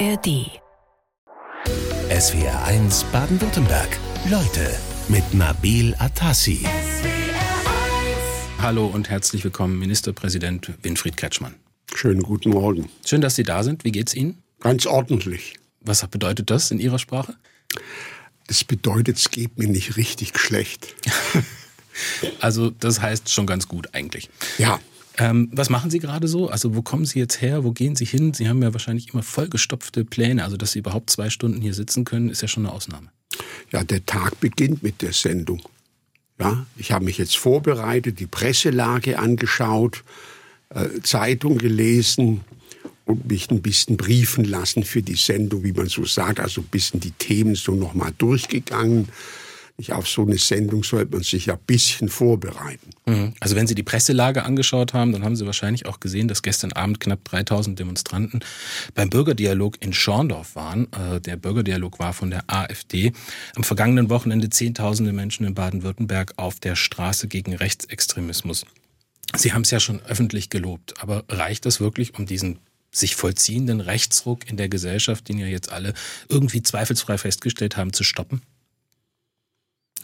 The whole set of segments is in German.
ARD. SWR 1 Baden-Württemberg. Leute mit Nabil Atassi. Hallo und herzlich willkommen, Ministerpräsident Winfried Kretschmann. Schönen guten Morgen. Schön, dass Sie da sind. Wie geht's Ihnen? Ganz ordentlich. Was bedeutet das in Ihrer Sprache? Das bedeutet, es geht mir nicht richtig schlecht. also das heißt schon ganz gut eigentlich. Ja. Ähm, was machen Sie gerade so? Also wo kommen Sie jetzt her? Wo gehen Sie hin? Sie haben ja wahrscheinlich immer vollgestopfte Pläne. Also dass Sie überhaupt zwei Stunden hier sitzen können, ist ja schon eine Ausnahme. Ja, der Tag beginnt mit der Sendung. Ja, ich habe mich jetzt vorbereitet, die Presselage angeschaut, äh, Zeitung gelesen und mich ein bisschen briefen lassen für die Sendung, wie man so sagt. Also ein bisschen die Themen so nochmal durchgegangen auf so eine Sendung sollte man sich ja ein bisschen vorbereiten. Mhm. Also wenn Sie die Presselage angeschaut haben, dann haben Sie wahrscheinlich auch gesehen, dass gestern Abend knapp 3000 Demonstranten beim Bürgerdialog in Schorndorf waren. Äh, der Bürgerdialog war von der AfD. Am vergangenen Wochenende Zehntausende Menschen in Baden-Württemberg auf der Straße gegen Rechtsextremismus. Sie haben es ja schon öffentlich gelobt, aber reicht das wirklich, um diesen sich vollziehenden Rechtsruck in der Gesellschaft, den ja jetzt alle irgendwie zweifelsfrei festgestellt haben, zu stoppen?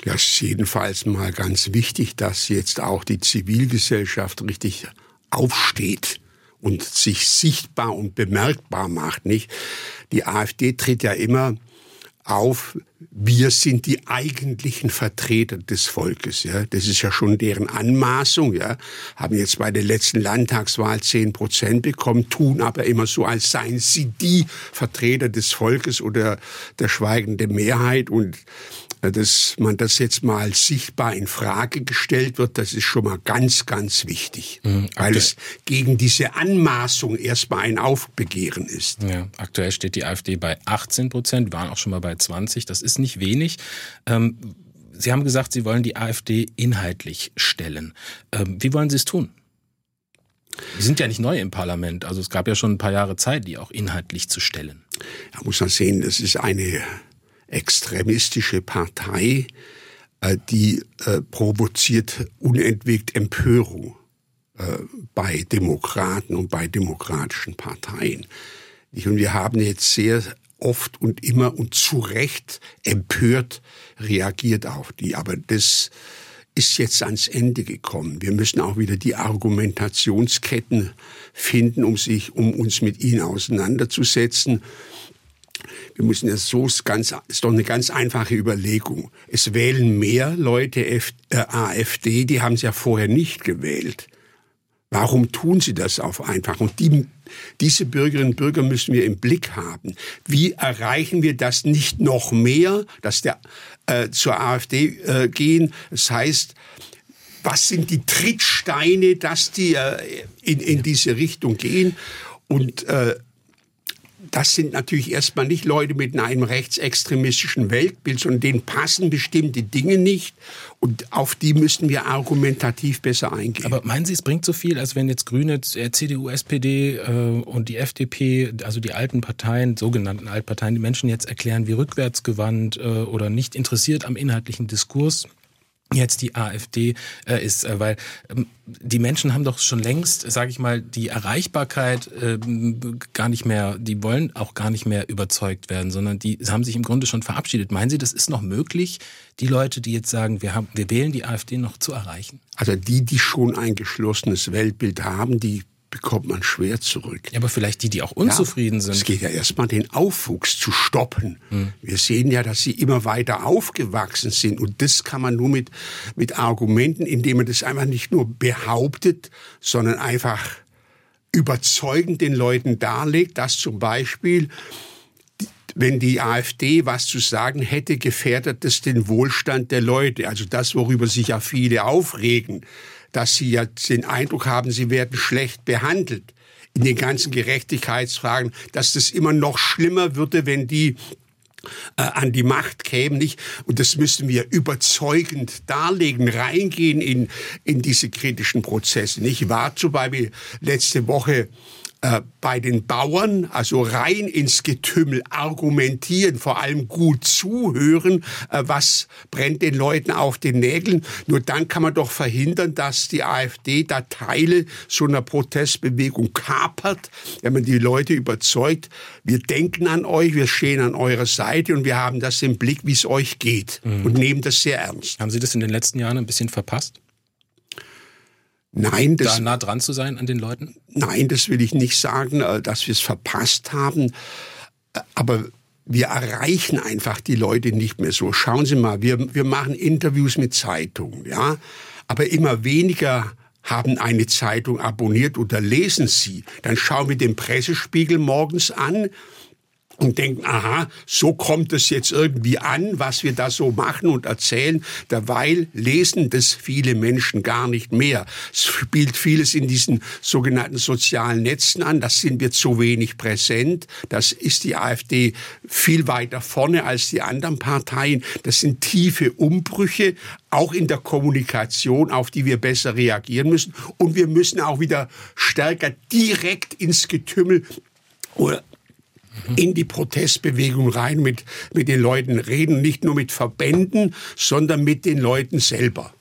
Ja, es ist jedenfalls mal ganz wichtig, dass jetzt auch die Zivilgesellschaft richtig aufsteht und sich sichtbar und bemerkbar macht, nicht? Die AfD tritt ja immer auf, wir sind die eigentlichen Vertreter des Volkes. Ja, das ist ja schon deren Anmaßung. Ja, haben jetzt bei der letzten Landtagswahl zehn Prozent bekommen, tun aber immer so, als seien sie die Vertreter des Volkes oder der schweigende Mehrheit. Und dass man das jetzt mal sichtbar in Frage gestellt wird, das ist schon mal ganz, ganz wichtig, mhm, weil es gegen diese Anmaßung erstmal ein Aufbegehren ist. Ja, aktuell steht die AfD bei 18 Prozent, waren auch schon mal bei 20, das ist nicht wenig. Ähm, Sie haben gesagt, Sie wollen die AfD inhaltlich stellen. Ähm, wie wollen Sie es tun? Sie sind ja nicht neu im Parlament, also es gab ja schon ein paar Jahre Zeit, die auch inhaltlich zu stellen. Da muss man sehen, das ist eine extremistische Partei, äh, die äh, provoziert unentwegt Empörung äh, bei Demokraten und bei demokratischen Parteien. Und wir haben jetzt sehr oft und immer und zu Recht empört reagiert auf die. Aber das ist jetzt ans Ende gekommen. Wir müssen auch wieder die Argumentationsketten finden, um sich, um uns mit ihnen auseinanderzusetzen wir müssen es so ganz, ist doch eine ganz einfache Überlegung. Es wählen mehr Leute F, äh, AfD, die haben es ja vorher nicht gewählt. Warum tun sie das auf einfach? Und die, diese Bürgerinnen und Bürger müssen wir im Blick haben. Wie erreichen wir das nicht noch mehr, dass der äh, zur AfD äh, gehen? Das heißt, was sind die Trittsteine, dass die äh, in, in diese Richtung gehen? Und äh, das sind natürlich erstmal nicht Leute mit einem rechtsextremistischen Weltbild, sondern denen passen bestimmte Dinge nicht und auf die müssten wir argumentativ besser eingehen. Aber meinen Sie, es bringt so viel, als wenn jetzt Grüne, äh, CDU, SPD äh, und die FDP, also die alten Parteien, sogenannten Altparteien, die Menschen jetzt erklären, wie rückwärtsgewandt äh, oder nicht interessiert am inhaltlichen Diskurs jetzt die AfD äh, ist, äh, weil ähm, die Menschen haben doch schon längst, sage ich mal, die Erreichbarkeit äh, gar nicht mehr, die wollen auch gar nicht mehr überzeugt werden, sondern die haben sich im Grunde schon verabschiedet. Meinen Sie, das ist noch möglich, die Leute, die jetzt sagen, wir haben, wir wählen die AfD noch zu erreichen? Also die, die schon ein geschlossenes Weltbild haben, die bekommt man schwer zurück. Ja, aber vielleicht die, die auch unzufrieden ja, sind. Es geht ja erstmal den Aufwuchs zu stoppen. Hm. Wir sehen ja, dass sie immer weiter aufgewachsen sind. Und das kann man nur mit, mit Argumenten, indem man das einfach nicht nur behauptet, sondern einfach überzeugend den Leuten darlegt, dass zum Beispiel wenn die AfD was zu sagen hätte, gefährdet das den Wohlstand der Leute. Also das, worüber sich ja viele aufregen dass sie ja den Eindruck haben, sie werden schlecht behandelt in den ganzen Gerechtigkeitsfragen, dass das immer noch schlimmer würde, wenn die äh, an die Macht kämen, nicht? Und das müssen wir überzeugend darlegen, reingehen in, in diese kritischen Prozesse. Ich war zum Beispiel letzte Woche äh, bei den Bauern, also rein ins Getümmel argumentieren, vor allem gut zuhören, äh, was brennt den Leuten auf den Nägeln. Nur dann kann man doch verhindern, dass die AfD da Teile so einer Protestbewegung kapert, wenn man die Leute überzeugt, wir denken an euch, wir stehen an eurer Seite und wir haben das im Blick, wie es euch geht mhm. und nehmen das sehr ernst. Haben Sie das in den letzten Jahren ein bisschen verpasst? Nein, das, da nah dran zu sein an den Leuten? Nein, das will ich nicht sagen, äh, dass wir es verpasst haben. Äh, aber wir erreichen einfach die Leute nicht mehr so. Schauen Sie mal, wir, wir machen Interviews mit Zeitungen, ja. Aber immer weniger haben eine Zeitung abonniert oder lesen sie. Dann schauen wir den Pressespiegel morgens an und denken, aha, so kommt es jetzt irgendwie an, was wir da so machen und erzählen. Derweil lesen das viele Menschen gar nicht mehr. Es spielt vieles in diesen sogenannten sozialen Netzen an. Das sind wir zu wenig präsent. Das ist die AfD viel weiter vorne als die anderen Parteien. Das sind tiefe Umbrüche, auch in der Kommunikation, auf die wir besser reagieren müssen. Und wir müssen auch wieder stärker direkt ins Getümmel oder in die Protestbewegung rein, mit, mit den Leuten reden, nicht nur mit Verbänden, sondern mit den Leuten selber.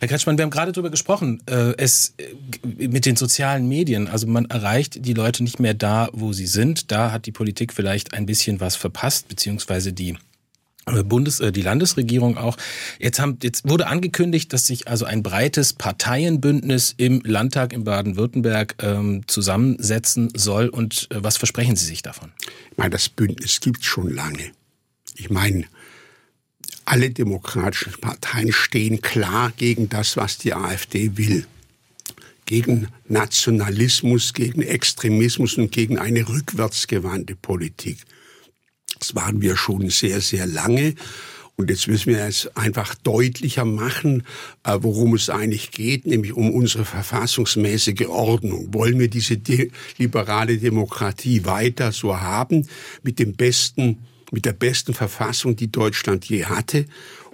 Herr Kretschmann, wir haben gerade darüber gesprochen, äh, es äh, mit den sozialen Medien, also man erreicht die Leute nicht mehr da, wo sie sind. Da hat die Politik vielleicht ein bisschen was verpasst, beziehungsweise die Bundes, äh, die Landesregierung auch. Jetzt, haben, jetzt wurde angekündigt, dass sich also ein breites Parteienbündnis im Landtag in Baden-Württemberg ähm, zusammensetzen soll. Und äh, was versprechen Sie sich davon? Ich meine, das Bündnis gibt schon lange. Ich meine, alle demokratischen Parteien stehen klar gegen das, was die AfD will. Gegen Nationalismus, gegen Extremismus und gegen eine rückwärtsgewandte Politik. Das waren wir schon sehr, sehr lange. Und jetzt müssen wir es einfach deutlicher machen, äh, worum es eigentlich geht, nämlich um unsere verfassungsmäßige Ordnung. Wollen wir diese de liberale Demokratie weiter so haben, mit dem besten, mit der besten Verfassung, die Deutschland je hatte?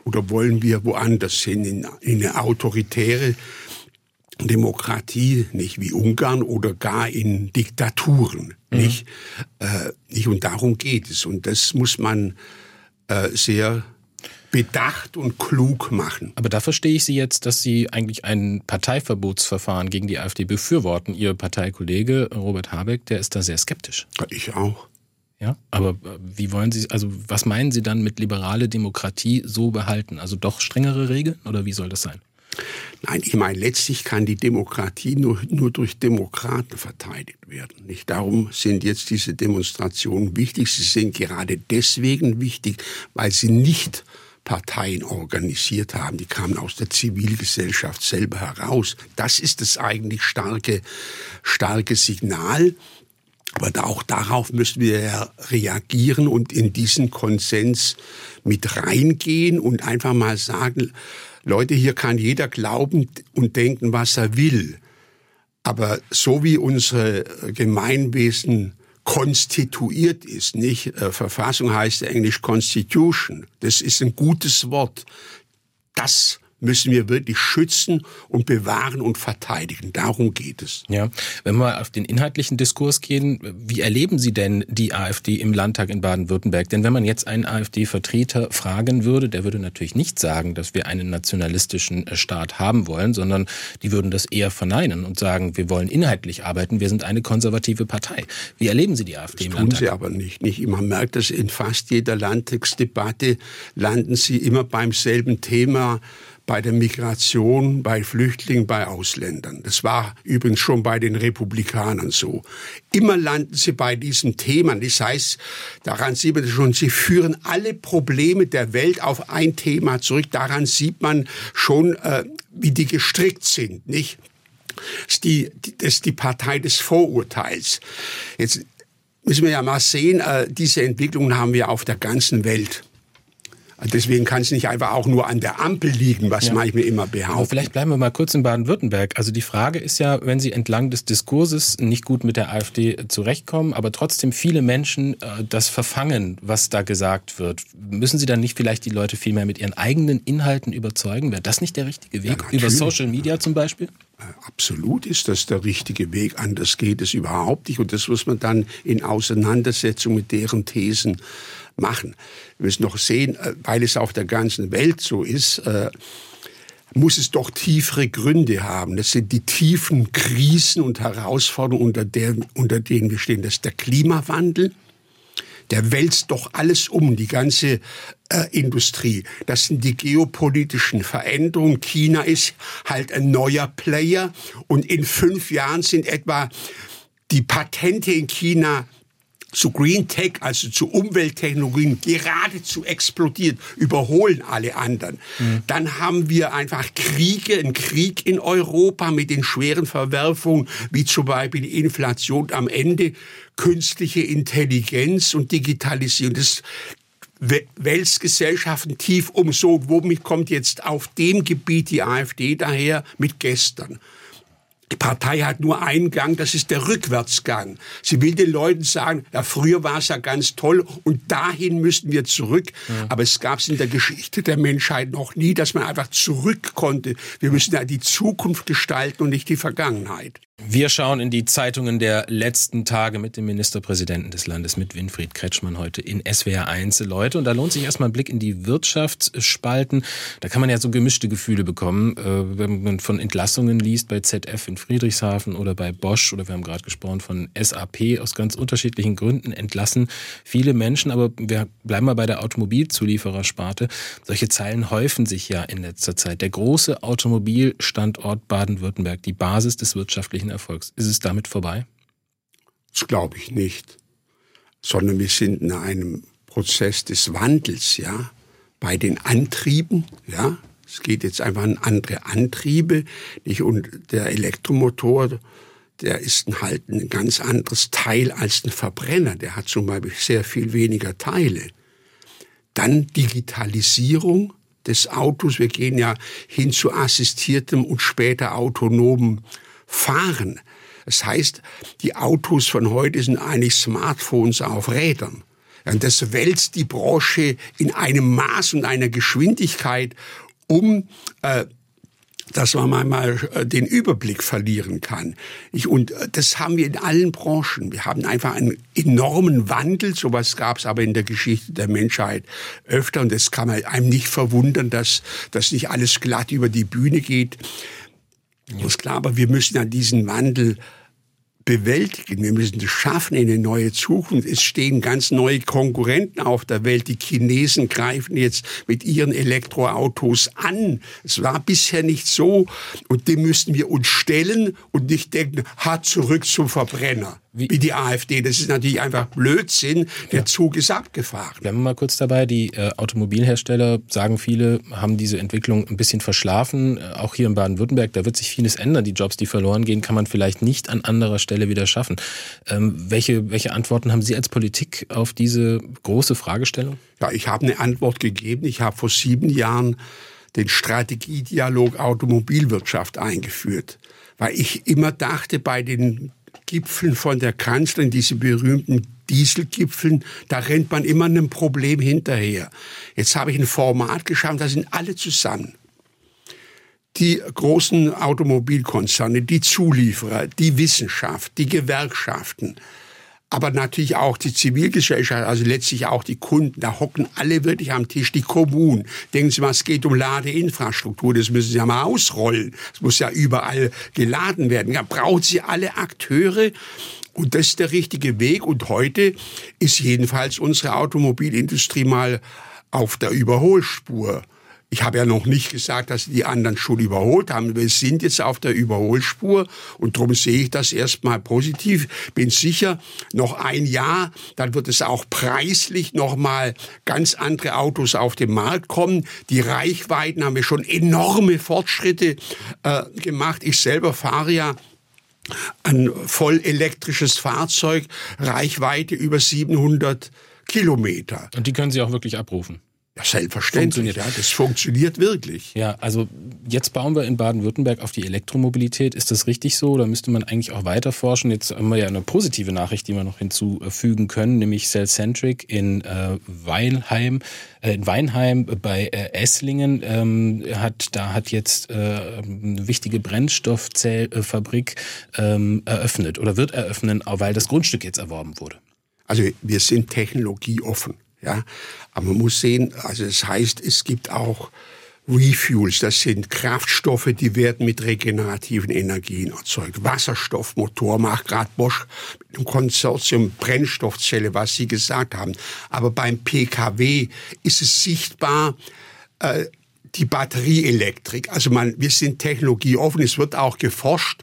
Oder wollen wir woanders hin, in, in eine autoritäre Demokratie, nicht wie Ungarn oder gar in Diktaturen, mhm. nicht, äh, nicht und darum geht es und das muss man äh, sehr bedacht und klug machen. Aber da verstehe ich Sie jetzt, dass Sie eigentlich ein Parteiverbotsverfahren gegen die AfD befürworten. Ihr Parteikollege Robert Habeck, der ist da sehr skeptisch. Ich auch. Ja, aber äh, wie wollen Sie, also was meinen Sie dann mit liberale Demokratie so behalten? Also doch strengere Regeln oder wie soll das sein? Nein, ich meine, letztlich kann die Demokratie nur, nur durch Demokraten verteidigt werden. Nicht darum sind jetzt diese Demonstrationen wichtig. Sie sind gerade deswegen wichtig, weil sie nicht Parteien organisiert haben. Die kamen aus der Zivilgesellschaft selber heraus. Das ist das eigentlich starke, starke Signal. Aber auch darauf müssen wir reagieren und in diesen Konsens mit reingehen und einfach mal sagen, Leute, hier kann jeder glauben und denken, was er will. Aber so wie unsere Gemeinwesen konstituiert ist, nicht? Äh, Verfassung heißt Englisch Constitution. Das ist ein gutes Wort. Das müssen wir wirklich schützen und bewahren und verteidigen. Darum geht es. Ja, wenn wir auf den inhaltlichen Diskurs gehen, wie erleben Sie denn die AfD im Landtag in Baden-Württemberg? Denn wenn man jetzt einen AfD-Vertreter fragen würde, der würde natürlich nicht sagen, dass wir einen nationalistischen Staat haben wollen, sondern die würden das eher verneinen und sagen, wir wollen inhaltlich arbeiten, wir sind eine konservative Partei. Wie erleben Sie die AfD das im tun Landtag? Sie aber nicht. nicht. Man merkt das in fast jeder Landtagsdebatte, landen Sie immer beim selben Thema bei der Migration, bei Flüchtlingen, bei Ausländern. Das war übrigens schon bei den Republikanern so. Immer landen sie bei diesen Themen. Das heißt, daran sieht man schon, sie führen alle Probleme der Welt auf ein Thema zurück. Daran sieht man schon, äh, wie die gestrickt sind, nicht? Das ist die, das ist die Partei des Vorurteils. Jetzt müssen wir ja mal sehen, äh, diese Entwicklungen haben wir auf der ganzen Welt. Deswegen kann es nicht einfach auch nur an der Ampel liegen, was ja. manchmal immer behaupten. Aber vielleicht bleiben wir mal kurz in Baden-Württemberg. Also die Frage ist ja, wenn Sie entlang des Diskurses nicht gut mit der AfD zurechtkommen, aber trotzdem viele Menschen äh, das verfangen, was da gesagt wird, müssen Sie dann nicht vielleicht die Leute viel mehr mit ihren eigenen Inhalten überzeugen? Wäre das nicht der richtige Weg? Ja, Über Social Media zum Beispiel? Äh, absolut ist das der richtige Weg. Anders geht es überhaupt nicht. Und das muss man dann in Auseinandersetzung mit deren Thesen machen. Wir müssen noch sehen, äh, weil es auf der ganzen Welt so ist, äh, muss es doch tiefere Gründe haben. Das sind die tiefen Krisen und Herausforderungen, unter, der, unter denen wir stehen. Das ist der Klimawandel. Der wälzt doch alles um, die ganze äh, Industrie. Das sind die geopolitischen Veränderungen. China ist halt ein neuer Player und in fünf Jahren sind etwa die Patente in China zu Green Tech, also zu Umwelttechnologien, geradezu explodiert, überholen alle anderen. Mhm. Dann haben wir einfach Kriege, einen Krieg in Europa mit den schweren Verwerfungen, wie zum Beispiel die Inflation am Ende, künstliche Intelligenz und Digitalisierung. Das wälzt Gesellschaften tief um. So, womit kommt jetzt auf dem Gebiet die AfD daher mit gestern? Die Partei hat nur einen Gang, das ist der Rückwärtsgang. Sie will den Leuten sagen, ja, früher war es ja ganz toll und dahin müssten wir zurück. Ja. Aber es gab es in der Geschichte der Menschheit noch nie, dass man einfach zurück konnte. Wir müssen ja die Zukunft gestalten und nicht die Vergangenheit. Wir schauen in die Zeitungen der letzten Tage mit dem Ministerpräsidenten des Landes, mit Winfried Kretschmann heute in SWR 1. Leute, und da lohnt sich erstmal ein Blick in die Wirtschaftsspalten. Da kann man ja so gemischte Gefühle bekommen, äh, wenn man von Entlassungen liest bei ZF in Friedrichshafen oder bei Bosch oder wir haben gerade gesprochen von SAP aus ganz unterschiedlichen Gründen entlassen viele Menschen. Aber wir bleiben mal bei der Automobilzulieferersparte. Solche Zeilen häufen sich ja in letzter Zeit. Der große Automobilstandort Baden-Württemberg, die Basis des wirtschaftlichen wirtschaftlichen Erfolgs. Ist es damit vorbei? Das glaube ich nicht. Sondern wir sind in einem Prozess des Wandels, ja, bei den Antrieben, ja. Es geht jetzt einfach an andere Antriebe, nicht? Und der Elektromotor, der ist halt ein ganz anderes Teil als ein Verbrenner. Der hat zum Beispiel sehr viel weniger Teile. Dann Digitalisierung des Autos. Wir gehen ja hin zu assistiertem und später autonomen fahren. Das heißt, die Autos von heute sind eigentlich Smartphones auf Rädern. Und das wälzt die Branche in einem Maß und einer Geschwindigkeit um, äh, dass man manchmal äh, den Überblick verlieren kann. Ich, und äh, das haben wir in allen Branchen. Wir haben einfach einen enormen Wandel. Sowas gab es aber in der Geschichte der Menschheit öfter. Und das kann man einem nicht verwundern, dass das nicht alles glatt über die Bühne geht. Ist klar, aber wir müssen an diesen Wandel bewältigen. Wir müssen es schaffen in eine neue Zukunft. Es stehen ganz neue Konkurrenten auf der Welt. Die Chinesen greifen jetzt mit ihren Elektroautos an. Es war bisher nicht so. Und dem müssen wir uns stellen und nicht denken, ha, zurück zum Verbrenner. Wie, wie die AfD. Das ist natürlich einfach Blödsinn. Der ja. Zug ist abgefahren. Bleiben wir mal kurz dabei. Die äh, Automobilhersteller, sagen viele, haben diese Entwicklung ein bisschen verschlafen. Äh, auch hier in Baden-Württemberg, da wird sich vieles ändern. Die Jobs, die verloren gehen, kann man vielleicht nicht an anderer Stelle wieder schaffen. Ähm, welche, welche Antworten haben Sie als Politik auf diese große Fragestellung? Ja, ich habe eine Antwort gegeben. Ich habe vor sieben Jahren den Strategiedialog Automobilwirtschaft eingeführt, weil ich immer dachte, bei den Gipfeln von der Kanzlerin, diese berühmten Dieselgipfeln, da rennt man immer einem Problem hinterher. Jetzt habe ich ein Format geschaffen, da sind alle zusammen. Die großen Automobilkonzerne, die Zulieferer, die Wissenschaft, die Gewerkschaften, aber natürlich auch die Zivilgesellschaft, also letztlich auch die Kunden, da hocken alle wirklich am Tisch, die Kommunen. Denken Sie mal, es geht um Ladeinfrastruktur, das müssen Sie ja mal ausrollen. Es muss ja überall geladen werden. Da braucht Sie alle Akteure und das ist der richtige Weg. Und heute ist jedenfalls unsere Automobilindustrie mal auf der Überholspur. Ich habe ja noch nicht gesagt, dass die anderen schon überholt haben. Wir sind jetzt auf der Überholspur und darum sehe ich das erstmal positiv. Bin sicher, noch ein Jahr, dann wird es auch preislich noch mal ganz andere Autos auf den Markt kommen. Die Reichweiten haben wir schon enorme Fortschritte äh, gemacht. Ich selber fahre ja ein voll elektrisches Fahrzeug, Reichweite über 700 Kilometer. Und die können Sie auch wirklich abrufen? Ja, selbstverständlich. Ja, das funktioniert wirklich. Ja, also jetzt bauen wir in Baden-Württemberg auf die Elektromobilität. Ist das richtig so? Da müsste man eigentlich auch weiter forschen. Jetzt haben wir ja eine positive Nachricht, die wir noch hinzufügen können, nämlich Cellcentric in äh, Weinheim, äh, in Weinheim bei äh, Esslingen ähm, hat da hat jetzt äh, eine wichtige Brennstoffzellfabrik ähm, eröffnet oder wird eröffnen, weil das Grundstück jetzt erworben wurde. Also wir sind technologieoffen. Ja, aber man muss sehen, also das heißt, es gibt auch Refuels, das sind Kraftstoffe, die werden mit regenerativen Energien erzeugt. Wasserstoffmotor macht gerade Bosch mit dem Konsortium Brennstoffzelle, was Sie gesagt haben. Aber beim PKW ist es sichtbar, äh, die Batterieelektrik. Also man, wir sind technologieoffen, es wird auch geforscht.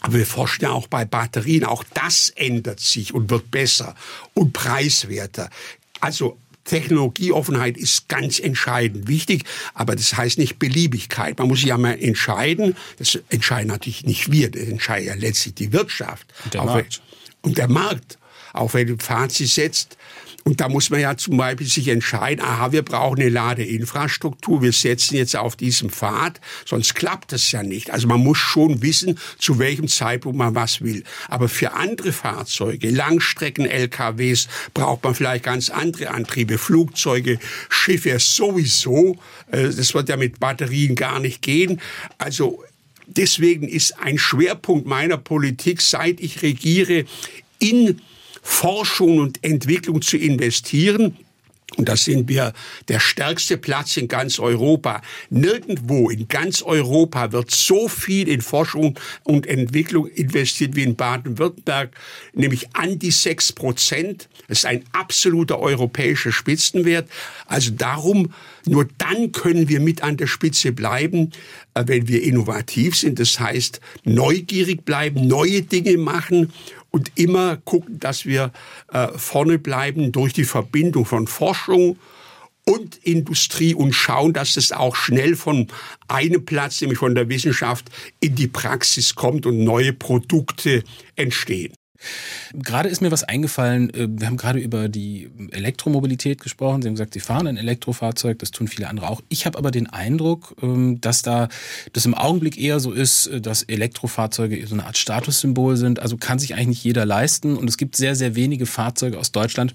Aber wir forschen ja auch bei Batterien. Auch das ändert sich und wird besser und preiswerter. Also Technologieoffenheit ist ganz entscheidend wichtig, aber das heißt nicht Beliebigkeit. Man muss sich ja mal entscheiden. Das entscheiden natürlich nicht wir, das entscheidet ja letztlich die Wirtschaft. Und der Markt. Und der Markt. Auch wenn du Fazit setzt, und da muss man ja zum Beispiel sich entscheiden, aha, wir brauchen eine Ladeinfrastruktur, wir setzen jetzt auf diesem Pfad, sonst klappt das ja nicht. Also man muss schon wissen, zu welchem Zeitpunkt man was will. Aber für andere Fahrzeuge, Langstrecken-LKWs, braucht man vielleicht ganz andere Antriebe, Flugzeuge, Schiffe sowieso. Äh, das wird ja mit Batterien gar nicht gehen. Also deswegen ist ein Schwerpunkt meiner Politik, seit ich regiere, in Forschung und Entwicklung zu investieren. Und da sind wir der stärkste Platz in ganz Europa. Nirgendwo in ganz Europa wird so viel in Forschung und Entwicklung investiert wie in Baden-Württemberg, nämlich an die sechs Prozent. Das ist ein absoluter europäischer Spitzenwert. Also darum, nur dann können wir mit an der Spitze bleiben, äh, wenn wir innovativ sind. Das heißt, neugierig bleiben, neue Dinge machen und immer gucken, dass wir äh, vorne bleiben durch die Verbindung von Forschung und Industrie und schauen, dass es auch schnell von einem Platz, nämlich von der Wissenschaft, in die Praxis kommt und neue Produkte entstehen. Gerade ist mir was eingefallen. Äh, wir haben gerade über die Elektromobilität gesprochen. Sie haben gesagt, Sie fahren ein Elektrofahrzeug. Das tun viele andere auch. Ich habe aber den Eindruck, ähm, dass da das im Augenblick eher so ist, äh, dass Elektrofahrzeuge so eine Art Statussymbol sind. Also kann sich eigentlich nicht jeder leisten. Und es gibt sehr, sehr wenige Fahrzeuge aus Deutschland,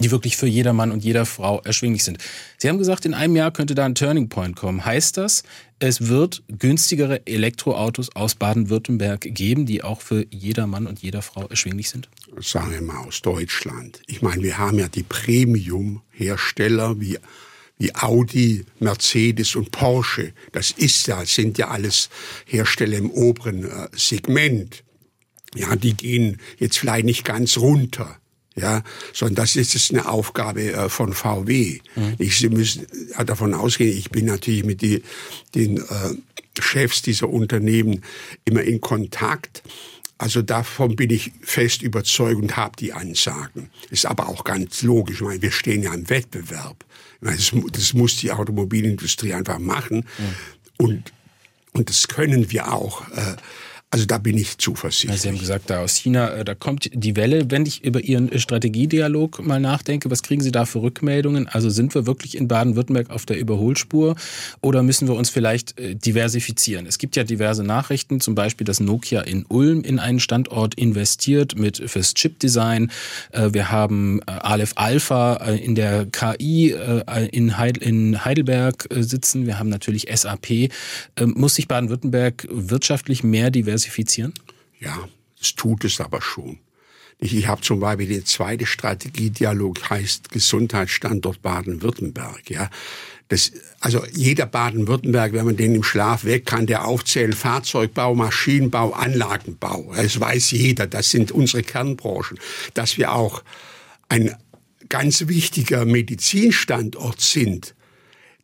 die wirklich für jeder Mann und jeder Frau erschwinglich sind. Sie haben gesagt, in einem Jahr könnte da ein Turning Point kommen. Heißt das, es wird günstigere Elektroautos aus Baden-Württemberg geben, die auch für jeder Mann und jeder Frau erschwinglich sind? Sagen wir mal aus Deutschland. Ich meine, wir haben ja die Premium-Hersteller wie wie Audi, Mercedes und Porsche. Das ist ja, sind ja alles Hersteller im oberen äh, Segment. Ja, die gehen jetzt vielleicht nicht ganz runter ja, sondern das ist eine Aufgabe äh, von VW. Mhm. Ich, Sie müssen davon ausgehen, ich bin natürlich mit die, den äh, Chefs dieser Unternehmen immer in Kontakt. Also davon bin ich fest überzeugt und habe die Ansagen. Ist aber auch ganz logisch. Ich meine, wir stehen ja im Wettbewerb. Das, das muss die Automobilindustrie einfach machen. Mhm. Und, und das können wir auch. Äh, also da bin ich zuversichtlich. Sie haben gesagt, da aus China, äh, da kommt die Welle. Wenn ich über Ihren äh, Strategiedialog mal nachdenke, was kriegen Sie da für Rückmeldungen? Also sind wir wirklich in Baden-Württemberg auf der Überholspur oder müssen wir uns vielleicht äh, diversifizieren? Es gibt ja diverse Nachrichten, zum Beispiel, dass Nokia in Ulm in einen Standort investiert mit fürs Chip-Design. Wir haben Aleph Alpha in der KI in Heidelberg sitzen. Wir haben natürlich SAP. Muss sich Baden-Württemberg wirtschaftlich mehr diversifizieren? Diversifizieren? Ja, es tut es aber schon. Ich habe zum Beispiel den zweiten Strategiedialog heißt Gesundheitsstandort Baden-Württemberg. Ja, das, also jeder Baden-Württemberg, wenn man den im Schlaf weg kann, der aufzählen Fahrzeugbau, Maschinenbau, Anlagenbau. Das weiß jeder. Das sind unsere Kernbranchen. Dass wir auch ein ganz wichtiger Medizinstandort sind,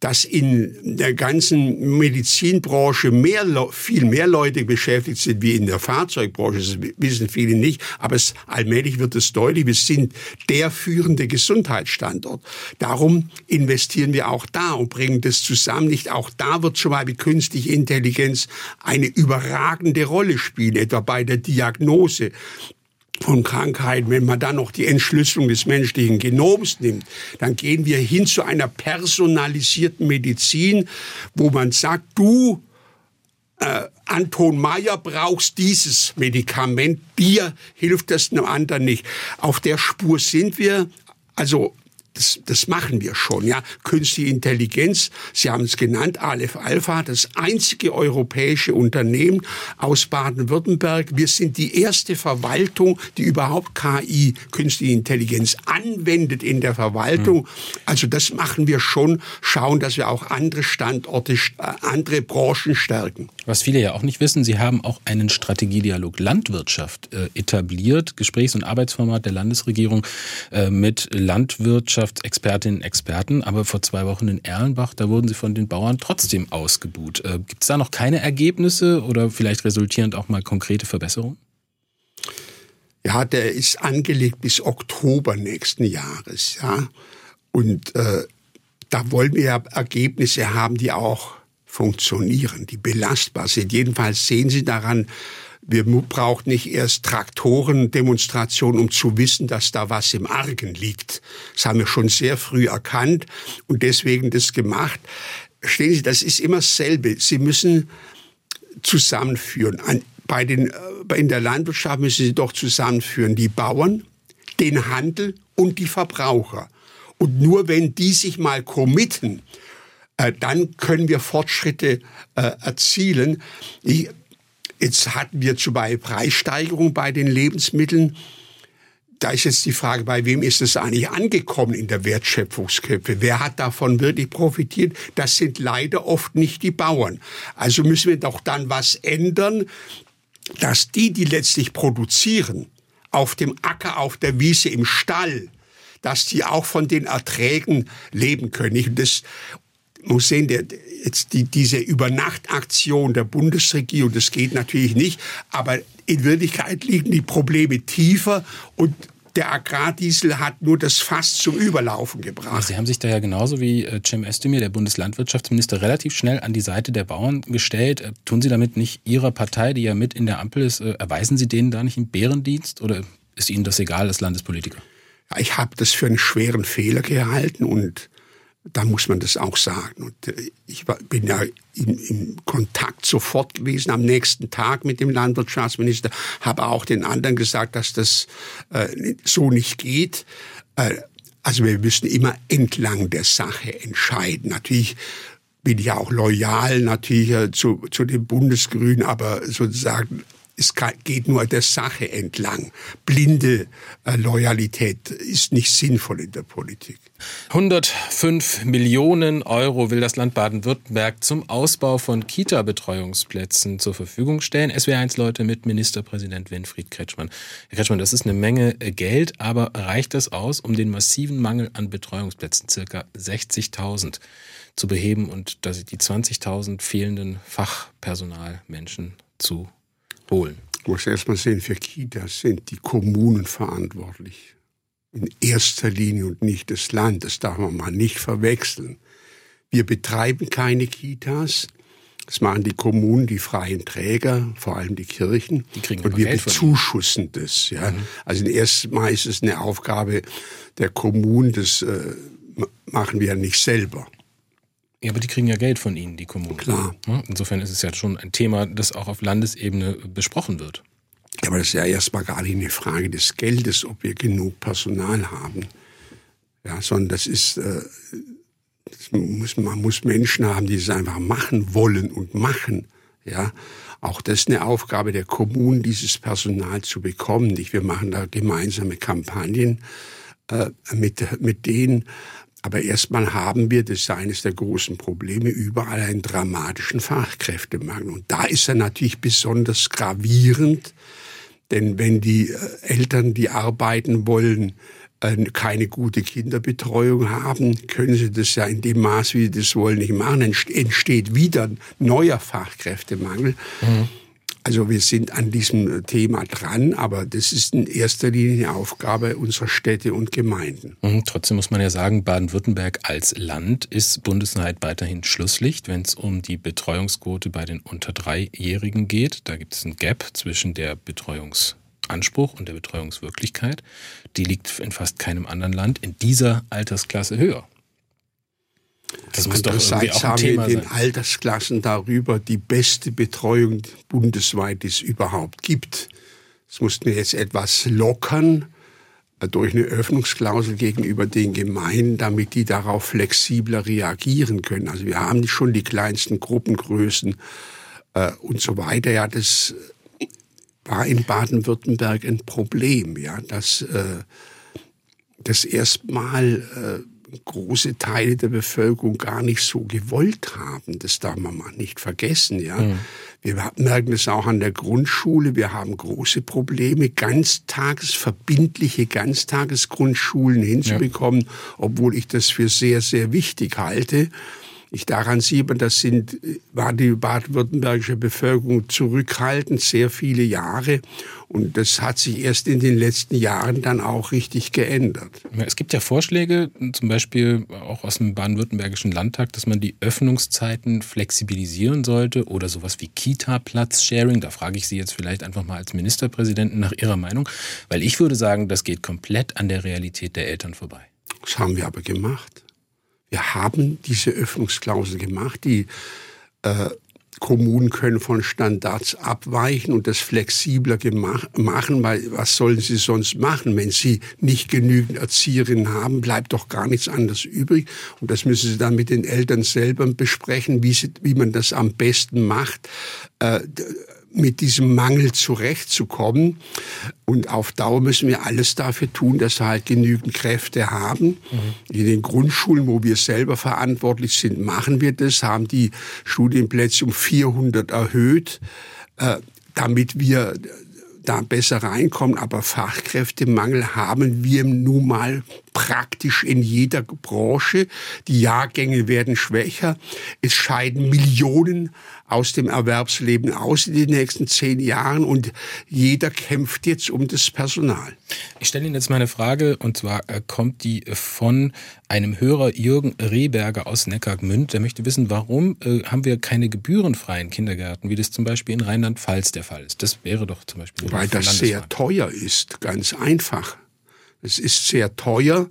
dass in der ganzen Medizinbranche mehr, viel mehr Leute beschäftigt sind wie in der Fahrzeugbranche. Das wissen viele nicht, aber es, allmählich wird es deutlich. Wir sind der führende Gesundheitsstandort. Darum investieren wir auch da und bringen das zusammen. Nicht auch da wird mal wie künstliche Intelligenz eine überragende Rolle spielen, etwa bei der Diagnose von Krankheiten, wenn man dann noch die Entschlüsselung des menschlichen Genoms nimmt, dann gehen wir hin zu einer personalisierten Medizin, wo man sagt, du äh, Anton Meyer brauchst dieses Medikament, dir hilft das einem anderen nicht. Auf der Spur sind wir. Also das, das machen wir schon, ja. Künstliche Intelligenz, Sie haben es genannt, Aleph Alpha, das einzige europäische Unternehmen aus Baden-Württemberg. Wir sind die erste Verwaltung, die überhaupt KI, künstliche Intelligenz, anwendet in der Verwaltung. Mhm. Also das machen wir schon, schauen, dass wir auch andere Standorte, äh, andere Branchen stärken. Was viele ja auch nicht wissen, Sie haben auch einen Strategiedialog Landwirtschaft äh, etabliert, Gesprächs- und Arbeitsformat der Landesregierung äh, mit Landwirtschaft Landwirtschaftsexpertinnen und Experten, aber vor zwei Wochen in Erlenbach, da wurden sie von den Bauern trotzdem ausgebuht. Äh, Gibt es da noch keine Ergebnisse oder vielleicht resultierend auch mal konkrete Verbesserungen? Ja, der ist angelegt bis Oktober nächsten Jahres, ja. Und äh, da wollen wir ja Ergebnisse haben, die auch funktionieren, die belastbar sind. Jedenfalls sehen Sie daran, wir brauchen nicht erst Traktorendemonstrationen, um zu wissen, dass da was im Argen liegt. Das haben wir schon sehr früh erkannt und deswegen das gemacht. Stehen Sie, das ist immer dasselbe. Sie müssen zusammenführen. bei den, äh, in der Landwirtschaft müssen Sie doch zusammenführen die Bauern, den Handel und die Verbraucher. Und nur wenn die sich mal committen, dann können wir Fortschritte äh, erzielen. Ich, Jetzt hatten wir zu bei Preissteigerung bei den Lebensmitteln. Da ist jetzt die Frage, bei wem ist es eigentlich angekommen in der Wertschöpfungskette? Wer hat davon wirklich profitiert? Das sind leider oft nicht die Bauern. Also müssen wir doch dann was ändern, dass die, die letztlich produzieren, auf dem Acker, auf der Wiese, im Stall, dass die auch von den Erträgen leben können. Das, muss sehen, der, jetzt die, diese Übernachtaktion der Bundesregierung, das geht natürlich nicht, aber in Wirklichkeit liegen die Probleme tiefer und der Agrardiesel hat nur das Fass zum Überlaufen gebracht. Sie haben sich da ja genauso wie äh, Cem Özdemir, der Bundeslandwirtschaftsminister, relativ schnell an die Seite der Bauern gestellt. Äh, tun Sie damit nicht Ihrer Partei, die ja mit in der Ampel ist, äh, erweisen Sie denen da nicht einen Bärendienst oder ist Ihnen das egal als Landespolitiker? Ich habe das für einen schweren Fehler gehalten und da muss man das auch sagen. Und äh, ich bin ja im, im, Kontakt sofort gewesen am nächsten Tag mit dem Landwirtschaftsminister, habe auch den anderen gesagt, dass das äh, so nicht geht. Äh, also wir müssen immer entlang der Sache entscheiden. Natürlich bin ich auch loyal natürlich äh, zu, zu den Bundesgrünen, aber sozusagen es geht nur der Sache entlang. Blinde äh, Loyalität ist nicht sinnvoll in der Politik. 105 Millionen Euro will das Land Baden-Württemberg zum Ausbau von Kita-Betreuungsplätzen zur Verfügung stellen. SW1 Leute mit Ministerpräsident Winfried Kretschmann. Herr Kretschmann, das ist eine Menge äh, Geld, aber reicht das aus, um den massiven Mangel an Betreuungsplätzen, circa 60.000, zu beheben und die 20.000 fehlenden Fachpersonalmenschen zu holen? Ich muss erst mal sehen, für Kitas sind die Kommunen verantwortlich. In erster Linie und nicht das Land. Das darf man mal nicht verwechseln. Wir betreiben keine Kitas. Das machen die Kommunen, die freien Träger, vor allem die Kirchen. Die kriegen und wir Geld bezuschussen das. Ja. Mhm. Also erst mal ist es eine Aufgabe der Kommunen. Das äh, machen wir nicht selber. Ja, aber die kriegen ja Geld von Ihnen, die Kommunen. Klar. Insofern ist es ja schon ein Thema, das auch auf Landesebene besprochen wird. Ja, aber das ist ja erstmal gar nicht eine Frage des Geldes, ob wir genug Personal haben. Ja, sondern das ist, äh, das muss, man muss Menschen haben, die es einfach machen wollen und machen. Ja, auch das ist eine Aufgabe der Kommunen, dieses Personal zu bekommen. Wir machen da gemeinsame Kampagnen äh, mit, mit denen. Aber erstmal haben wir, das ist eines der großen Probleme, überall einen dramatischen Fachkräftemangel. Und da ist er natürlich besonders gravierend, denn wenn die äh, Eltern, die arbeiten wollen, äh, keine gute Kinderbetreuung haben, können sie das ja in dem Maß, wie sie das wollen, nicht machen. Entsteht wieder neuer Fachkräftemangel. Mhm. Also wir sind an diesem Thema dran, aber das ist in erster Linie eine Aufgabe unserer Städte und Gemeinden. Und mhm, trotzdem muss man ja sagen, Baden-Württemberg als Land ist bundesweit weiterhin Schlusslicht, wenn es um die Betreuungsquote bei den unter Dreijährigen geht. Da gibt es ein Gap zwischen der Betreuungs Anspruch und der Betreuungswirklichkeit, die liegt in fast keinem anderen Land in dieser Altersklasse höher. Das muss doch irgendwie auch ein Thema haben wir in den Altersklassen darüber die beste Betreuung bundesweit, die es überhaupt gibt. Das mussten wir jetzt etwas lockern durch eine Öffnungsklausel gegenüber den Gemeinden, damit die darauf flexibler reagieren können. Also wir haben schon die kleinsten Gruppengrößen äh, und so weiter. Ja, das war in Baden-Württemberg ein Problem, ja, dass äh, das erstmal äh, große Teile der Bevölkerung gar nicht so gewollt haben. Das darf man mal nicht vergessen, ja. Mhm. Wir merken es auch an der Grundschule. Wir haben große Probleme, ganztagesverbindliche Ganztagesgrundschulen hinzubekommen, ja. obwohl ich das für sehr, sehr wichtig halte. Ich daran sieht man, das sind, war die baden-württembergische Bevölkerung zurückhaltend sehr viele Jahre. Und das hat sich erst in den letzten Jahren dann auch richtig geändert. Es gibt ja Vorschläge, zum Beispiel auch aus dem baden-württembergischen Landtag, dass man die Öffnungszeiten flexibilisieren sollte oder sowas wie Kita-Platz-Sharing. Da frage ich Sie jetzt vielleicht einfach mal als Ministerpräsidenten nach Ihrer Meinung, weil ich würde sagen, das geht komplett an der Realität der Eltern vorbei. Das haben wir aber gemacht. Wir haben diese Öffnungsklausel gemacht. Die äh, Kommunen können von Standards abweichen und das flexibler machen, weil was sollen sie sonst machen? Wenn sie nicht genügend Erzieherinnen haben, bleibt doch gar nichts anderes übrig. Und das müssen sie dann mit den Eltern selber besprechen, wie, sie, wie man das am besten macht. Äh, mit diesem Mangel zurechtzukommen. Und auf Dauer müssen wir alles dafür tun, dass wir halt genügend Kräfte haben. Mhm. In den Grundschulen, wo wir selber verantwortlich sind, machen wir das, haben die Studienplätze um 400 erhöht, äh, damit wir da besser reinkommen. Aber Fachkräftemangel haben wir nun mal praktisch in jeder Branche. Die Jahrgänge werden schwächer. Es scheiden Millionen aus dem Erwerbsleben aus in den nächsten zehn Jahren und jeder kämpft jetzt um das Personal. Ich stelle Ihnen jetzt mal eine Frage und zwar äh, kommt die von einem Hörer Jürgen Rehberger aus Neckargmünd. Der möchte wissen, warum äh, haben wir keine gebührenfreien Kindergärten, wie das zum Beispiel in Rheinland-Pfalz der Fall ist. Das wäre doch zum Beispiel. Weil das sehr teuer ist, ganz einfach. Es ist sehr teuer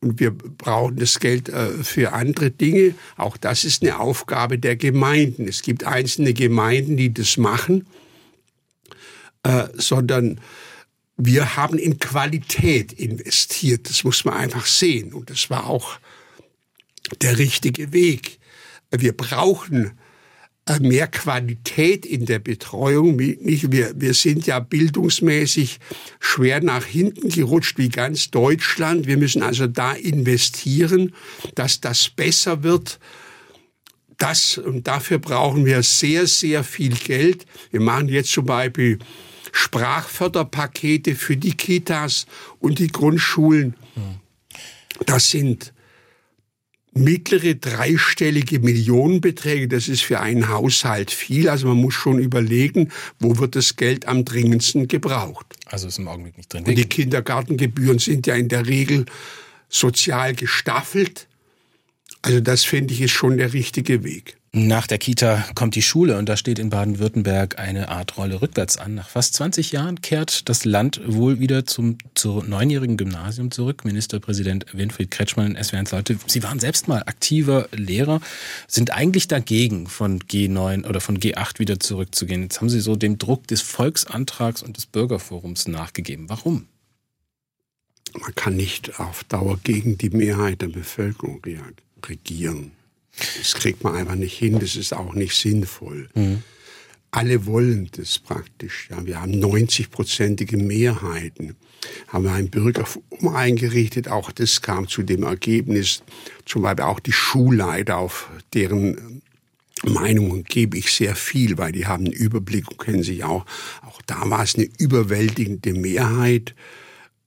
und wir brauchen das Geld äh, für andere Dinge. Auch das ist eine Aufgabe der Gemeinden. Es gibt einzelne Gemeinden, die das machen, äh, sondern wir haben in Qualität investiert. Das muss man einfach sehen. Und das war auch der richtige Weg. Wir brauchen mehr Qualität in der Betreuung. Wir, wir sind ja bildungsmäßig schwer nach hinten gerutscht wie ganz Deutschland. Wir müssen also da investieren, dass das besser wird. Das, und dafür brauchen wir sehr, sehr viel Geld. Wir machen jetzt zum Beispiel Sprachförderpakete für die Kitas und die Grundschulen. Das sind mittlere dreistellige Millionenbeträge, das ist für einen Haushalt viel. Also man muss schon überlegen, wo wird das Geld am dringendsten gebraucht. Also ist im Augenblick nicht drin. Und die Kindergartengebühren sind ja in der Regel sozial gestaffelt. Also das finde ich ist schon der richtige Weg. Nach der Kita kommt die Schule und da steht in Baden-Württemberg eine Art Rolle rückwärts an. Nach fast 20 Jahren kehrt das Land wohl wieder zum, zum neunjährigen Gymnasium zurück. Ministerpräsident Winfried Kretschmann, SWR sollte, Sie waren selbst mal aktiver Lehrer, sind eigentlich dagegen, von G9 oder von G8 wieder zurückzugehen. Jetzt haben Sie so dem Druck des Volksantrags und des Bürgerforums nachgegeben. Warum? Man kann nicht auf Dauer gegen die Mehrheit der Bevölkerung regieren. Das kriegt man einfach nicht hin, das ist auch nicht sinnvoll. Mhm. Alle wollen das praktisch. Ja, wir haben 90-prozentige Mehrheiten. Haben wir ein Bürgerforum eingerichtet. Auch das kam zu dem Ergebnis. Zum Beispiel auch die Schulleiter, auf deren Meinungen gebe ich sehr viel, weil die haben einen Überblick und kennen sich auch. Auch da war es eine überwältigende Mehrheit.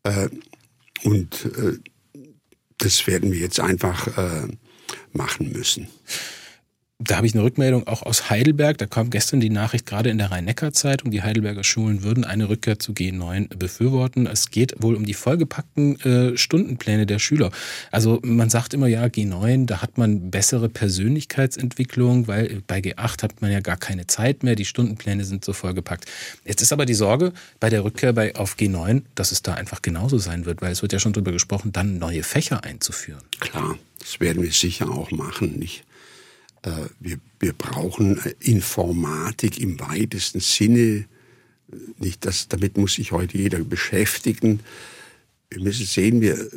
Äh, und äh, das werden wir jetzt einfach äh, machen müssen. da habe ich eine Rückmeldung auch aus Heidelberg. Da kam gestern die Nachricht gerade in der Rhein-Neckar-Zeitung, die Heidelberger Schulen würden eine Rückkehr zu G9 befürworten. Es geht wohl um die vollgepackten äh, Stundenpläne der Schüler. Also man sagt immer, ja, G9, da hat man bessere Persönlichkeitsentwicklung, weil bei G8 hat man ja gar keine Zeit mehr. Die Stundenpläne sind so vollgepackt. Jetzt ist aber die Sorge bei der Rückkehr bei, auf G9, dass es da einfach genauso sein wird, weil es wird ja schon darüber gesprochen, dann neue Fächer einzuführen. Klar, das werden wir sicher auch machen, nicht? Äh, wir, wir brauchen äh, Informatik im weitesten Sinne. Nicht, dass, damit muss sich heute jeder beschäftigen. Wir müssen sehen, wir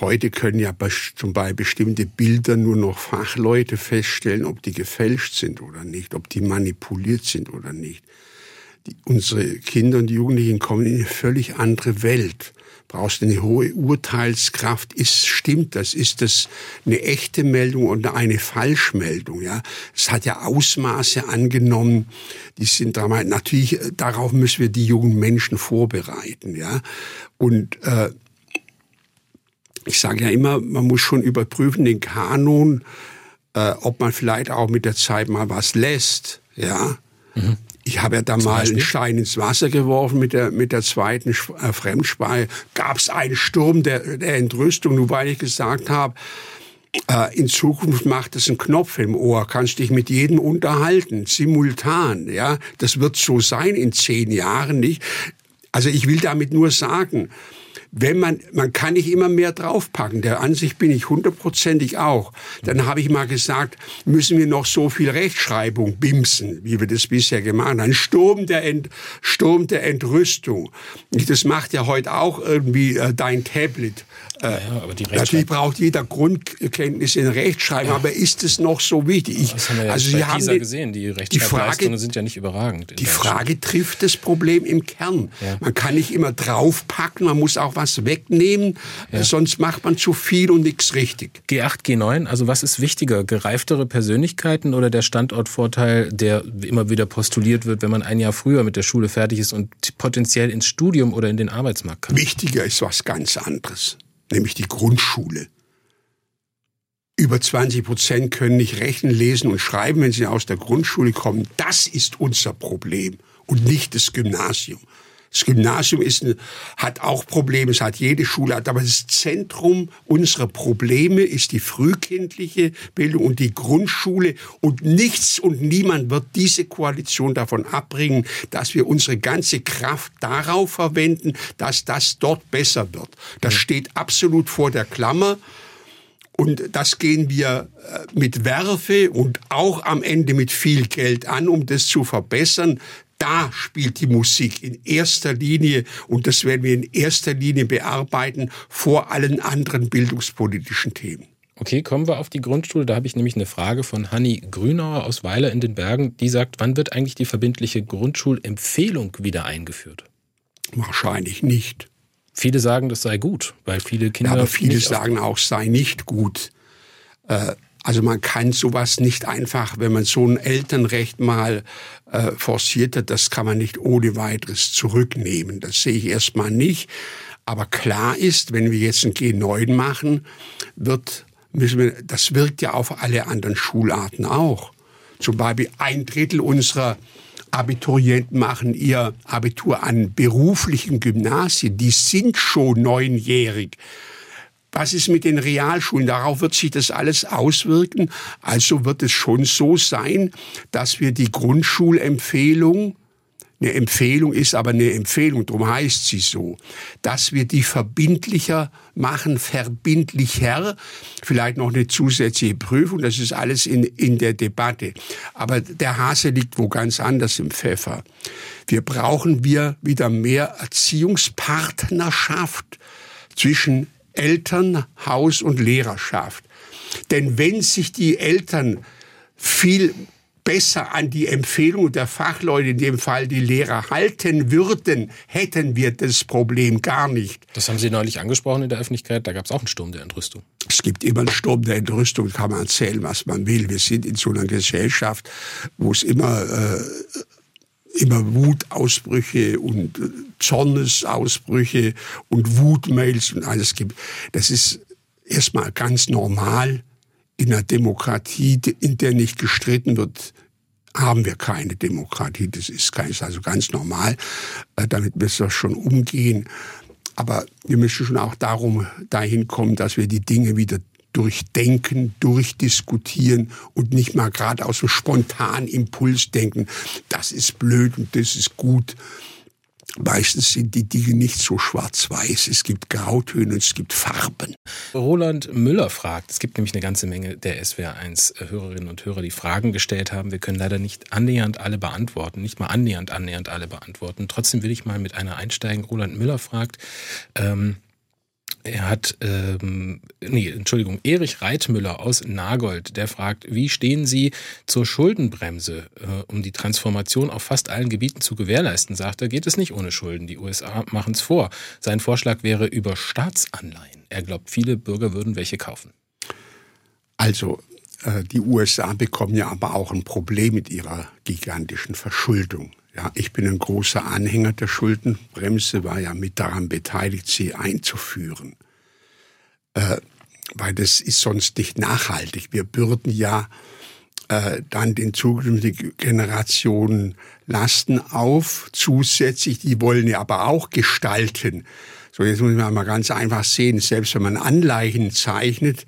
heute können ja zum Beispiel bestimmte Bilder nur noch Fachleute feststellen, ob die gefälscht sind oder nicht, ob die manipuliert sind oder nicht. Die, unsere Kinder und Jugendlichen kommen in eine völlig andere Welt brauchst eine hohe Urteilskraft. Ist, stimmt das? Ist das eine echte Meldung oder eine Falschmeldung? Ja, es hat ja Ausmaße angenommen. Die sind damals, natürlich, darauf müssen wir die jungen Menschen vorbereiten. Ja, und, äh, ich sage ja immer, man muss schon überprüfen, den Kanon, äh, ob man vielleicht auch mit der Zeit mal was lässt. Ja, mhm. Ich habe ja da mal einen Stein ins Wasser geworfen mit der, mit der zweiten äh, Fremdsprache. Gab es einen Sturm der, der Entrüstung, nur weil ich gesagt habe, äh, in Zukunft macht es einen Knopf im Ohr, kannst dich mit jedem unterhalten, simultan. Ja, das wird so sein in zehn Jahren nicht. Also ich will damit nur sagen, wenn man, man kann nicht immer mehr draufpacken. Der Ansicht bin ich hundertprozentig auch. Dann habe ich mal gesagt, müssen wir noch so viel Rechtschreibung bimsen, wie wir das bisher gemacht haben. Ein Sturm der, Ent, Sturm der Entrüstung. Das macht ja heute auch irgendwie äh, dein Tablet. Äh, ja, aber die natürlich braucht jeder Grundkenntnis in Rechtschreibung, ja. aber ist es noch so wichtig? Ich, das haben wir ja also Sie haben gesehen, die Rechtschreibleistungen sind ja nicht überragend. Die Frage trifft das Problem im Kern. Ja. Man kann nicht immer draufpacken, man muss auch was wegnehmen, ja. sonst macht man zu viel und nichts richtig. G8, G9, also was ist wichtiger, gereiftere Persönlichkeiten oder der Standortvorteil, der immer wieder postuliert wird, wenn man ein Jahr früher mit der Schule fertig ist und potenziell ins Studium oder in den Arbeitsmarkt kann? Wichtiger ist was ganz anderes, nämlich die Grundschule. Über 20 Prozent können nicht rechnen, lesen und schreiben, wenn sie aus der Grundschule kommen. Das ist unser Problem und nicht das Gymnasium. Das Gymnasium ist, hat auch Probleme, es hat jede Schule, aber das Zentrum unserer Probleme ist die frühkindliche Bildung und die Grundschule. Und nichts und niemand wird diese Koalition davon abbringen, dass wir unsere ganze Kraft darauf verwenden, dass das dort besser wird. Das steht absolut vor der Klammer. Und das gehen wir äh, mit Werfe und auch am Ende mit viel Geld an, um das zu verbessern da spielt die Musik in erster Linie und das werden wir in erster Linie bearbeiten vor allen anderen bildungspolitischen Themen. Okay, kommen wir auf die Grundschule. Da habe ich nämlich eine Frage von Hanni Grünauer aus Weiler in den Bergen. Die sagt, wann wird eigentlich die verbindliche Grundschulempfehlung wieder eingeführt? Wahrscheinlich nicht. Viele sagen, das sei gut, weil viele Kinder. Ja, aber viele sagen auch, sei nicht gut. Äh, also man kann sowas nicht einfach, wenn man so ein Elternrecht mal äh, forciert hat, das kann man nicht ohne weiteres zurücknehmen. Das sehe ich erstmal nicht. Aber klar ist, wenn wir jetzt ein G9 machen, wird, müssen wir, das wirkt ja auf alle anderen Schularten auch. Zum Beispiel ein Drittel unserer Abiturienten machen ihr Abitur an beruflichen Gymnasien. Die sind schon neunjährig. Was ist mit den Realschulen? Darauf wird sich das alles auswirken. Also wird es schon so sein, dass wir die Grundschulempfehlung, eine Empfehlung ist aber eine Empfehlung, darum heißt sie so, dass wir die verbindlicher machen, verbindlicher, vielleicht noch eine zusätzliche Prüfung, das ist alles in, in der Debatte. Aber der Hase liegt wo ganz anders im Pfeffer. Wir brauchen wir wieder mehr Erziehungspartnerschaft zwischen Eltern, Haus und Lehrerschaft. Denn wenn sich die Eltern viel besser an die Empfehlung der Fachleute, in dem Fall die Lehrer, halten würden, hätten wir das Problem gar nicht. Das haben Sie neulich angesprochen in der Öffentlichkeit. Da gab es auch einen Sturm der Entrüstung. Es gibt immer einen Sturm der Entrüstung, kann man erzählen, was man will. Wir sind in so einer Gesellschaft, wo es immer äh, immer Wutausbrüche und äh, Zornesausbrüche und Wutmails und alles gibt. Das ist erstmal ganz normal in einer Demokratie, in der nicht gestritten wird, haben wir keine Demokratie. Das ist, also ganz normal. Äh, damit müssen wir schon umgehen. Aber wir müssen schon auch darum dahin kommen, dass wir die Dinge wieder durchdenken, durchdiskutieren und nicht mal gerade aus dem spontanen Impuls denken, das ist blöd und das ist gut. Meistens sind die Dinge nicht so schwarz-weiß. Es gibt Grautöne und es gibt Farben. Roland Müller fragt, es gibt nämlich eine ganze Menge der SWR1-Hörerinnen und Hörer, die Fragen gestellt haben. Wir können leider nicht annähernd alle beantworten, nicht mal annähernd, annähernd alle beantworten. Trotzdem will ich mal mit einer einsteigen. Roland Müller fragt, ähm, er hat, ähm, nee, Entschuldigung, Erich Reitmüller aus Nagold, der fragt, wie stehen Sie zur Schuldenbremse? Äh, um die Transformation auf fast allen Gebieten zu gewährleisten, sagt er, geht es nicht ohne Schulden. Die USA machen es vor. Sein Vorschlag wäre über Staatsanleihen. Er glaubt, viele Bürger würden welche kaufen. Also, äh, die USA bekommen ja aber auch ein Problem mit ihrer gigantischen Verschuldung. Ja, ich bin ein großer Anhänger der Schuldenbremse, war ja mit daran beteiligt, sie einzuführen. Äh, weil das ist sonst nicht nachhaltig. Wir bürden ja äh, dann den zukünftigen Generationen Lasten auf, zusätzlich, die wollen ja aber auch gestalten. So, jetzt muss man mal ganz einfach sehen, selbst wenn man Anleihen zeichnet,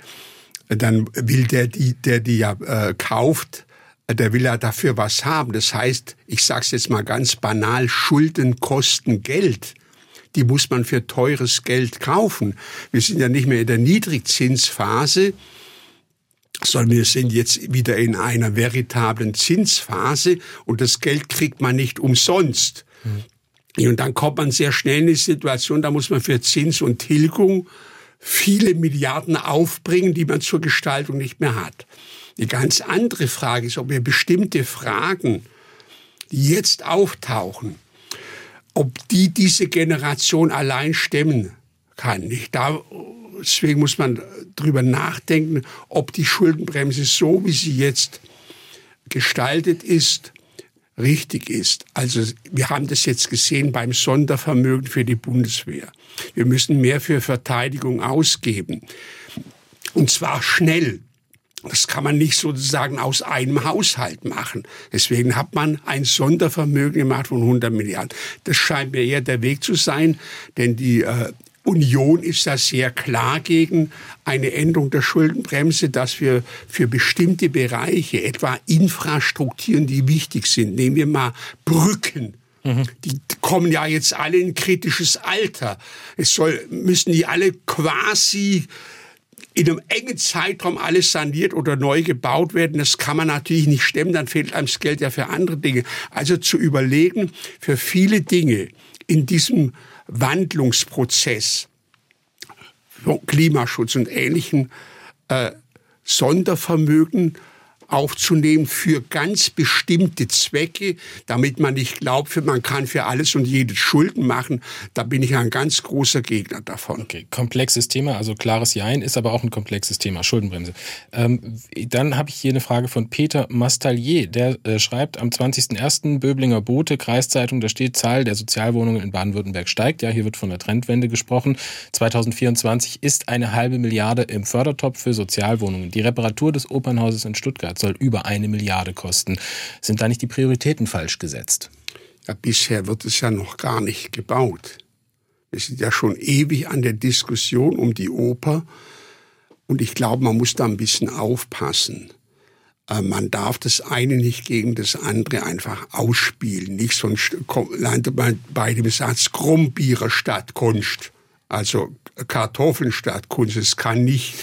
dann will der, die, der die ja äh, kauft, der will ja dafür was haben. Das heißt, ich sage es jetzt mal ganz banal, Schulden kosten Geld. Die muss man für teures Geld kaufen. Wir sind ja nicht mehr in der Niedrigzinsphase, sondern wir sind jetzt wieder in einer veritablen Zinsphase und das Geld kriegt man nicht umsonst. Mhm. Und dann kommt man sehr schnell in die Situation, da muss man für Zins und Tilgung viele Milliarden aufbringen, die man zur Gestaltung nicht mehr hat. Die ganz andere Frage ist, ob wir bestimmte Fragen, die jetzt auftauchen, ob die diese Generation allein stemmen kann. Nicht? Da, deswegen muss man drüber nachdenken, ob die Schuldenbremse so, wie sie jetzt gestaltet ist, richtig ist. Also wir haben das jetzt gesehen beim Sondervermögen für die Bundeswehr. Wir müssen mehr für Verteidigung ausgeben. Und zwar schnell. Das kann man nicht sozusagen aus einem Haushalt machen. Deswegen hat man ein Sondervermögen gemacht von 100 Milliarden. Das scheint mir eher der Weg zu sein, denn die äh, Union ist da sehr klar gegen eine Änderung der Schuldenbremse, dass wir für bestimmte Bereiche, etwa Infrastrukturen, die wichtig sind, nehmen wir mal Brücken, mhm. Die kommen ja jetzt alle in kritisches Alter. Es soll, müssen die alle quasi in einem engen Zeitraum alles saniert oder neu gebaut werden. Das kann man natürlich nicht stemmen, dann fehlt einem das Geld ja für andere Dinge. Also zu überlegen, für viele Dinge in diesem Wandlungsprozess, Klimaschutz und ähnlichen äh, Sondervermögen aufzunehmen für ganz bestimmte Zwecke, damit man nicht glaubt, man kann für alles und jedes Schulden machen. Da bin ich ein ganz großer Gegner davon. Okay, komplexes Thema, also klares Jein ist aber auch ein komplexes Thema, Schuldenbremse. Ähm, dann habe ich hier eine Frage von Peter Mastallier, der äh, schreibt am 20.01. Böblinger Bote, Kreiszeitung, da steht, Zahl der Sozialwohnungen in Baden-Württemberg steigt. Ja, hier wird von der Trendwende gesprochen. 2024 ist eine halbe Milliarde im Fördertopf für Sozialwohnungen. Die Reparatur des Opernhauses in Stuttgart soll über eine Milliarde kosten. Sind da nicht die Prioritäten falsch gesetzt? Ja, bisher wird es ja noch gar nicht gebaut. Wir sind ja schon ewig an der Diskussion um die Oper. Und ich glaube, man muss da ein bisschen aufpassen. Äh, man darf das eine nicht gegen das andere einfach ausspielen. Nicht sonst landet man bei dem Satz Krumbierer statt Kunst. Also Kartoffeln statt Kunst. Es kann nicht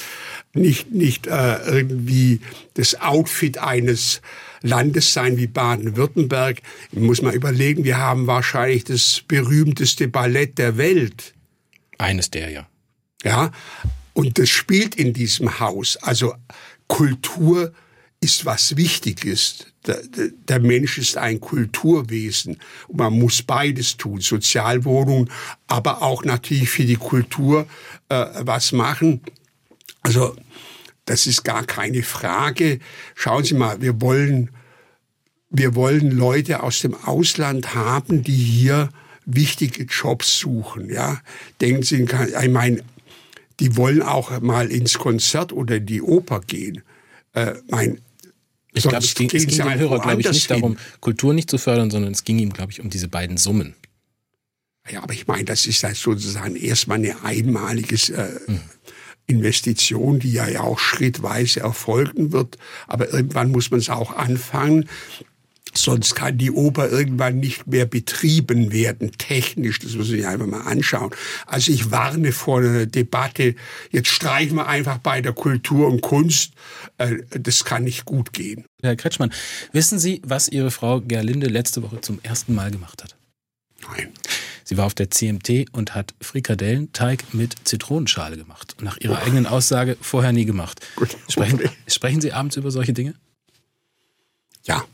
nicht, nicht äh, irgendwie das Outfit eines Landes sein wie Baden-Württemberg. Muss man überlegen, wir haben wahrscheinlich das berühmteste Ballett der Welt. Eines der, ja. Ja, und das spielt in diesem Haus. Also Kultur ist was Wichtiges. Der, der, Mensch ist ein Kulturwesen und man muss beides tun, Sozialwohnungen, aber auch natürlich für die Kultur äh, was machen. Also das ist gar keine Frage. Schauen Sie mal, wir wollen, wir wollen Leute aus dem Ausland haben, die hier wichtige Jobs suchen. Ja, denken Sie, ich meine, die wollen auch mal ins Konzert oder in die Oper gehen. Äh, mein, ich glaube, es ging, es ging dem Hörer, glaube ich, nicht hin. darum, Kultur nicht zu fördern, sondern es ging ihm, glaube ich, um diese beiden Summen. Ja, aber ich meine, das ist halt sozusagen erstmal eine einmalige äh, hm. Investition, die ja, auch schrittweise erfolgen wird. Aber irgendwann muss man es auch anfangen. Sonst kann die Oper irgendwann nicht mehr betrieben werden, technisch. Das muss man sich einfach mal anschauen. Also ich warne vor einer Debatte, jetzt streichen wir einfach bei der Kultur und Kunst. Äh, das kann nicht gut gehen. Herr Kretschmann, wissen Sie, was Ihre Frau Gerlinde letzte Woche zum ersten Mal gemacht hat? Nein. Sie war auf der CMT und hat Frikadellenteig mit Zitronenschale gemacht. Nach ihrer oh. eigenen Aussage vorher nie gemacht. Gut, sprechen, sprechen Sie abends über solche Dinge? Ja.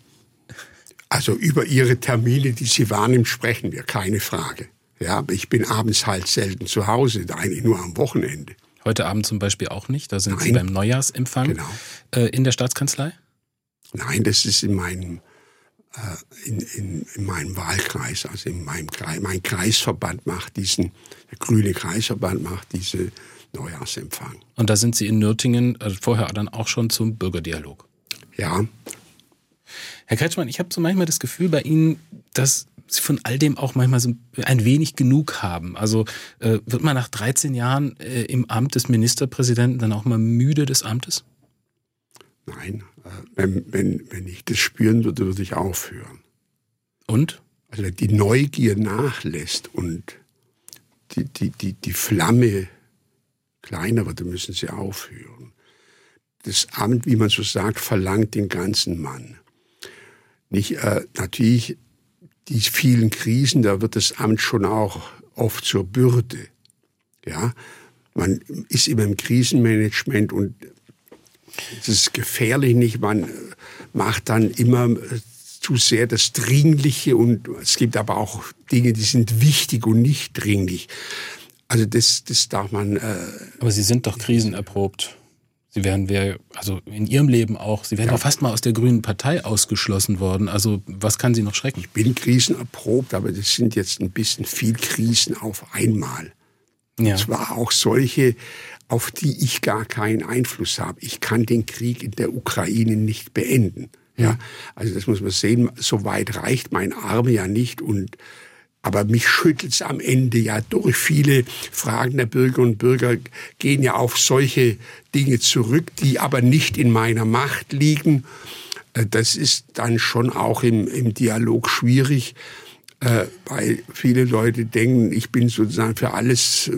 Also über Ihre Termine, die Sie wahrnimmt, sprechen wir, keine Frage. Ja, aber ich bin abends halt selten zu Hause, eigentlich nur am Wochenende. Heute Abend zum Beispiel auch nicht. Da sind Nein. Sie beim Neujahrsempfang genau. Äh, in der Staatskanzlei? Nein, das ist in meinem in, in, in meinem Wahlkreis, also in meinem Kreis, mein Kreisverband macht diesen, der grüne Kreisverband macht diese Neujahrsempfang. Und da sind Sie in Nürtingen also vorher dann auch schon zum Bürgerdialog? Ja. Herr Kretschmann, ich habe so manchmal das Gefühl bei Ihnen, dass Sie von all dem auch manchmal so ein wenig genug haben. Also äh, wird man nach 13 Jahren äh, im Amt des Ministerpräsidenten dann auch mal müde des Amtes? Nein, äh, wenn, wenn, wenn ich das spüren würde, würde ich aufhören. Und? Also die Neugier nachlässt und die, die, die, die Flamme kleiner wird, dann müssen sie aufhören. Das Amt, wie man so sagt, verlangt den ganzen Mann. Nicht, äh, natürlich, die vielen Krisen, da wird das Amt schon auch oft zur Bürde. Ja, man ist immer im Krisenmanagement und es ist gefährlich nicht. Man macht dann immer äh, zu sehr das Dringliche und es gibt aber auch Dinge, die sind wichtig und nicht dringlich. Also das, das darf man. Äh, aber Sie sind doch krisenerprobt. Sie wären wir, also in Ihrem Leben auch, Sie wären ja. fast mal aus der Grünen Partei ausgeschlossen worden. Also was kann Sie noch schrecken? Ich bin krisenerprobt, aber das sind jetzt ein bisschen viel Krisen auf einmal. Ja. Es war auch solche, auf die ich gar keinen Einfluss habe. Ich kann den Krieg in der Ukraine nicht beenden. Ja, also das muss man sehen. So weit reicht mein Arm ja nicht und aber mich schüttelt es am Ende ja durch. Viele Fragen der Bürgerinnen und Bürger gehen ja auf solche Dinge zurück, die aber nicht in meiner Macht liegen. Äh, das ist dann schon auch im, im Dialog schwierig, äh, weil viele Leute denken, ich bin sozusagen für alles äh,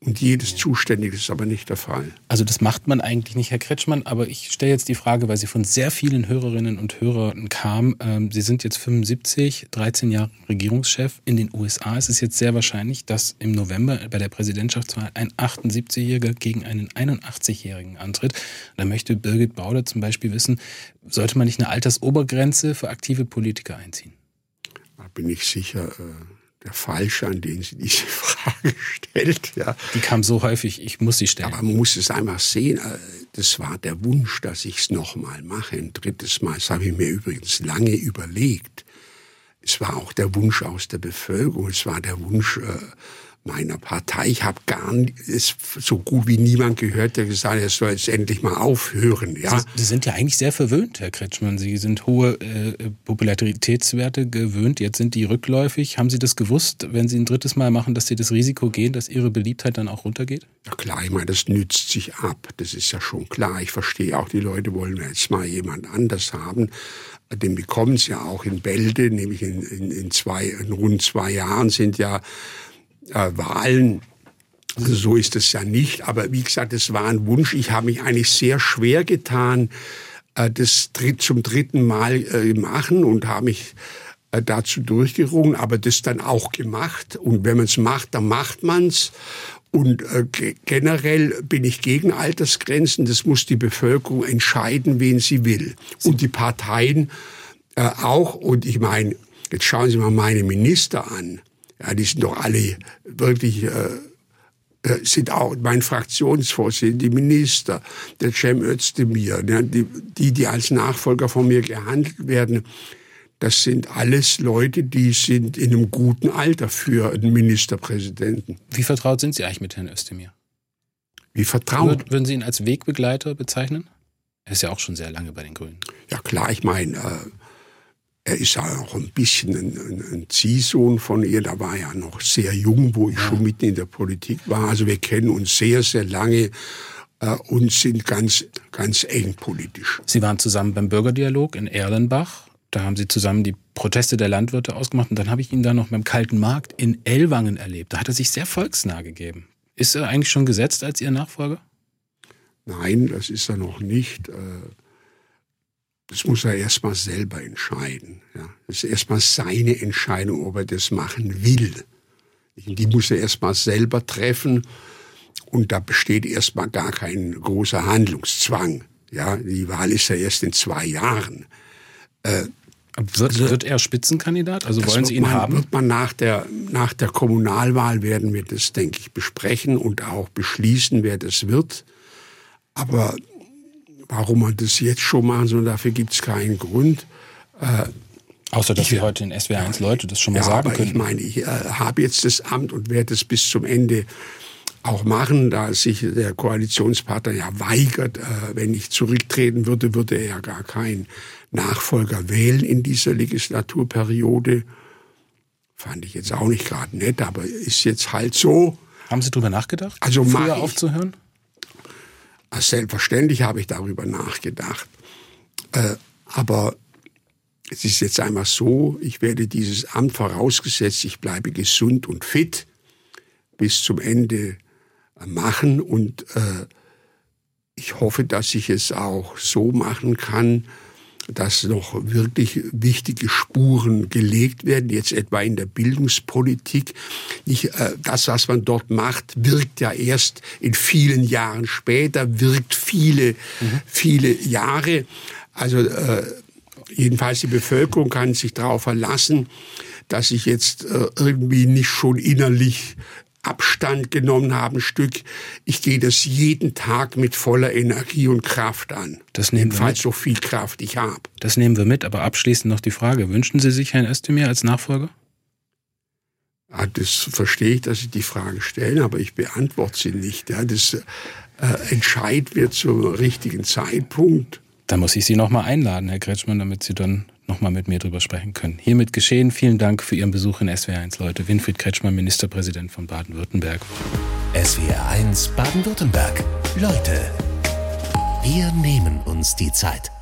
und jedes zuständig. Das ist aber nicht der Fall. Also das macht man eigentlich nicht, Herr Kretschmann, aber ich stelle jetzt die Frage, weil sie von sehr vielen Hörerinnen und Hörern kam. Ähm, sie sind jetzt 75, 13 Jahre Regierungschef. In den USA ist es jetzt sehr wahrscheinlich, dass im November bei der Präsidentschaftswahl ein 78-Jähriger gegen einen 81-Jährigen antritt. Da möchte Birgit Bauder zum Beispiel wissen, sollte man nicht eine Altersobergrenze für aktive Politiker einziehen? Da bin ich sicher. Äh der Falsche, an den sie diese Frage stellt. Ja. Die kam so häufig, ich muss sie stellen. Aber man muss es einfach sehen, äh, das war der Wunsch, dass ich es nochmal mache, ein drittes Mal. Das habe ich mir übrigens lange überlegt. Es war auch der Wunsch aus der Bevölkerung, es war der Wunsch äh, meiner Partei. Ich habe gar nicht, so gut wie niemand gehört, der gesagt hat, er soll jetzt endlich mal aufhören. Ja. Sie, Sie sind ja eigentlich sehr verwöhnt, Herr Kretschmann. Sie sind hohe äh, Popularitätswerte gewöhnt. Jetzt sind die rückläufig. Haben Sie das gewusst, wenn Sie ein drittes Mal machen, dass Sie das Risiko gehen, dass Ihre Beliebtheit dann auch runtergeht? Ja klar, ich meine, das nützt sich ab. Das ist ja schon klar. Ich verstehe auch, die Leute wollen jetzt mal jemand anders haben. Den bekommen sie ja auch in Bälde, nämlich in, in, in, zwei, in rund zwei Jahren sind ja äh, Wahlen. Also so ist es ja nicht. Aber wie gesagt, es war ein Wunsch. Ich habe mich eigentlich sehr schwer getan, äh, das zum dritten Mal äh, machen und habe mich äh, dazu durchgerungen, aber das dann auch gemacht. Und wenn man es macht, dann macht man's. Und äh, generell bin ich gegen Altersgrenzen. Das muss die Bevölkerung entscheiden, wen sie will. Und die Parteien äh, auch. Und ich meine, jetzt schauen Sie mal meine Minister an. Ja, die sind doch alle wirklich, äh, äh sind auch mein Fraktionsvorsitzender, die Minister, der Cem Özdemir, ja, die, die, die als Nachfolger von mir gehandelt werden. Das sind alles Leute, die sind in einem guten Alter für einen Ministerpräsidenten. Wie vertraut sind Sie eigentlich mit Herrn Özdemir? Wie vertraut? Würden Sie ihn als Wegbegleiter bezeichnen? Er ist ja auch schon sehr lange bei den Grünen. Ja klar, ich meine, äh, er ist ja auch ein bisschen ein, ein, ein, Ziehsohn von ihr. Da war er noch sehr jung, wo ich ja. schon mitten in der Politik war. Also wir kennen uns sehr, sehr lange äh, und sind ganz, ganz eng politisch. Sie waren zusammen beim Bürgerdialog in Erlenbach. Da haben Sie zusammen die Proteste der Landwirte ausgemacht. Und dann habe ich ihn da noch beim Kalten Markt in Ellwangen erlebt. Da hat er sich sehr volksnah gegeben. Ist er eigentlich schon gesetzt als Ihr Nachfolger? Nein, das ist er noch nicht. Äh, das muss er erstmal selber entscheiden. Das ist erstmal seine Entscheidung, ob er das machen will. Die muss er erstmal selber treffen. Und da besteht erstmal gar kein großer Handlungszwang. Ja, die Wahl ist ja erst in zwei Jahren. Äh, wird, also, wird er Spitzenkandidat? Also wollen Sie ihn man, haben? Wird man nach der, nach der Kommunalwahl werden wir das, denke ich, besprechen und auch beschließen, wer das wird. Aber warum man das jetzt schon machen soll, dafür gibt es keinen Grund. Äh, Außer, dass ich, Sie heute in SWR1 Leute das schon mal ja, sagen können. Ich meine, ich äh, habe jetzt das Amt und werde es bis zum Ende auch machen, da sich der Koalitionspartner ja weigert, äh, wenn ich zurücktreten würde, würde er ja gar keinen Nachfolger wählen in dieser Legislaturperiode. Fand ich jetzt auch nicht gerade nett, aber ist jetzt halt so. Haben Sie darüber nachgedacht, also früher ich, aufzuhören? Selbstverständlich habe ich darüber nachgedacht. Äh, aber es ist jetzt einmal so, ich werde dieses Amt vorausgesetzt, ich bleibe gesund und fit bis zum Ende machen und äh, ich hoffe, dass ich es auch so machen kann, dass noch wirklich wichtige Spuren gelegt werden, jetzt etwa in der Bildungspolitik. Nicht, äh, das, was man dort macht, wirkt ja erst in vielen Jahren später, wirkt viele, mhm. viele Jahre. Also äh, jedenfalls die Bevölkerung kann sich darauf verlassen, dass ich jetzt äh, irgendwie nicht schon innerlich Abstand genommen haben, Stück. Ich gehe das jeden Tag mit voller Energie und Kraft an. Das nehmen Jedenfalls so viel Kraft ich habe. Das nehmen wir mit, aber abschließend noch die Frage. Wünschen Sie sich Herrn Özdemir als Nachfolger? Ja, das verstehe ich, dass Sie die Frage stellen, aber ich beantworte sie nicht. Ja, das äh, entscheidet wird zum richtigen Zeitpunkt. Da muss ich Sie nochmal einladen, Herr Kretschmann, damit Sie dann nochmal mit mir drüber sprechen können. Hiermit geschehen. Vielen Dank für Ihren Besuch in SWR1, Leute. Winfried Kretschmann, Ministerpräsident von Baden-Württemberg. SWR1 Baden-Württemberg. Leute, wir nehmen uns die Zeit.